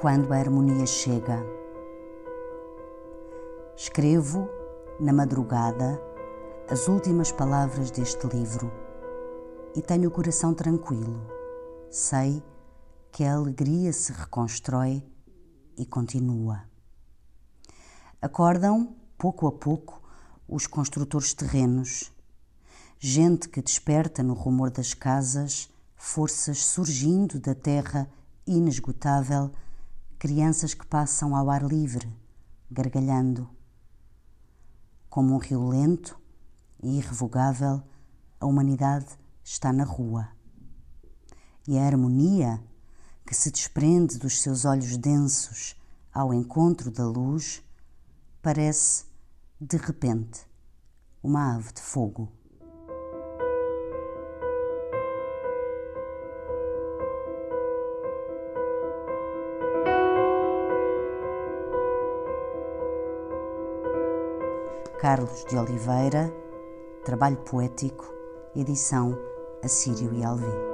quando a harmonia chega. Escrevo, na madrugada, as últimas palavras deste livro e tenho o coração tranquilo. Sei que a alegria se reconstrói e continua. Acordam, pouco a pouco, os construtores terrenos, gente que desperta no rumor das casas, forças surgindo da terra inesgotável, crianças que passam ao ar livre, gargalhando. Como um rio lento e irrevogável, a humanidade está na rua. E a harmonia que se desprende dos seus olhos densos ao encontro da luz parece, de repente, uma ave de fogo. Carlos de Oliveira, trabalho poético, edição Assírio e Alvim.